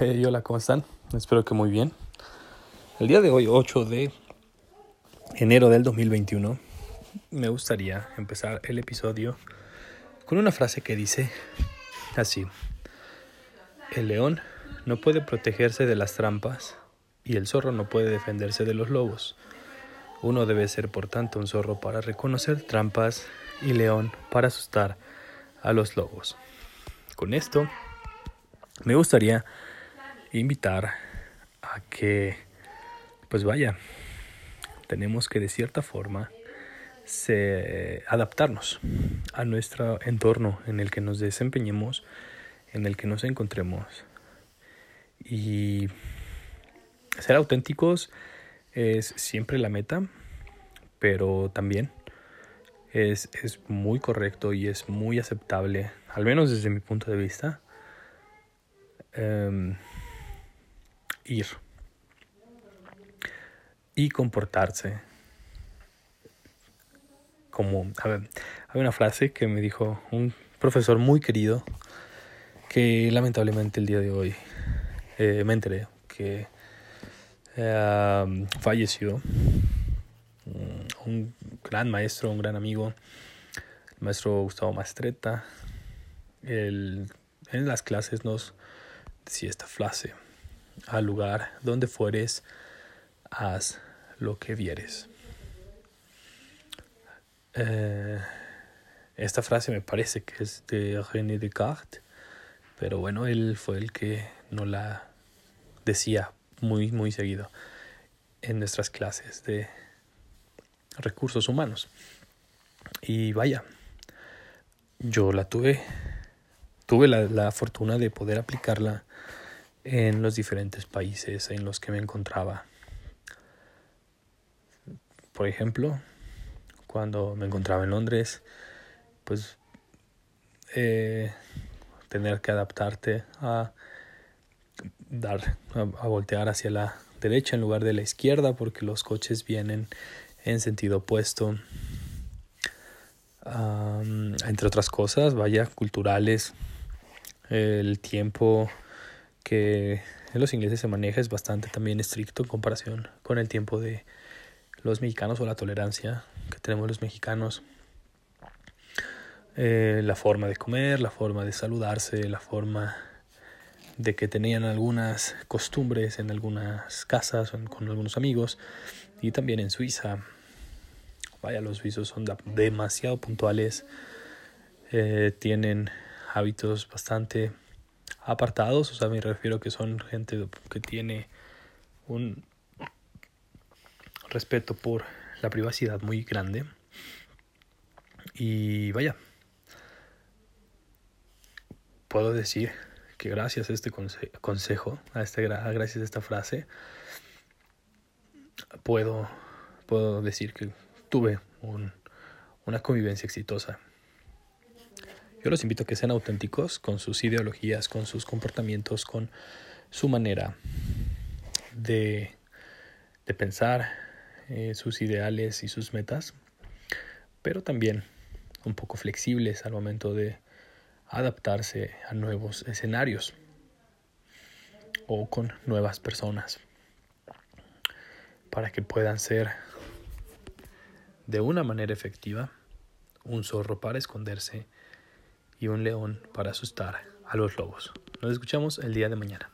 Hey, hola, ¿cómo están? Espero que muy bien. El día de hoy, 8 de enero del 2021, me gustaría empezar el episodio con una frase que dice así. El león no puede protegerse de las trampas y el zorro no puede defenderse de los lobos. Uno debe ser, por tanto, un zorro para reconocer trampas y león para asustar a los lobos. Con esto, me gustaría invitar a que, pues vaya, tenemos que de cierta forma adaptarnos a nuestro entorno en el que nos desempeñemos, en el que nos encontremos. Y ser auténticos es siempre la meta, pero también es, es muy correcto y es muy aceptable, al menos desde mi punto de vista, um, ir y comportarse como a ver, hay una frase que me dijo un profesor muy querido que lamentablemente el día de hoy eh, me enteré que eh, falleció un gran maestro, un gran amigo, el maestro Gustavo Mastreta. El, en las clases nos decía esta frase, al lugar donde fueres, haz lo que vieres. Eh, esta frase me parece que es de René Descartes, pero bueno, él fue el que no la decía muy, muy seguido en nuestras clases de recursos humanos. Y vaya, yo la tuve, tuve la, la fortuna de poder aplicarla en los diferentes países en los que me encontraba. Por ejemplo, cuando me encontraba en Londres, pues eh, tener que adaptarte a dar, a, voltear hacia la derecha en lugar de la izquierda porque los coches vienen en sentido opuesto. entre otras cosas, vaya, culturales, el tiempo que en los ingleses se maneja es bastante también estricto en comparación con el tiempo de los mexicanos o la tolerancia que tenemos los mexicanos. Eh, la forma de comer, la forma de saludarse, la forma de que tenían algunas costumbres en algunas casas con algunos amigos y también en Suiza. Vaya, los suizos son demasiado puntuales, eh, tienen hábitos bastante apartados, o sea, me refiero que son gente que tiene un respeto por la privacidad muy grande. Y vaya, puedo decir que gracias a este consejo, a este, gracias a esta frase, puedo, puedo decir que tuve un, una convivencia exitosa yo los invito a que sean auténticos con sus ideologías, con sus comportamientos, con su manera de, pensar, eh, sus ideales y sus metas, pero también un poco flexibles al momento de adaptarse a nuevos escenarios o con nuevas personas para que puedan ser de una manera efectiva un zorro para esconderse y un león para asustar a los lobos. Nos escuchamos el día de mañana.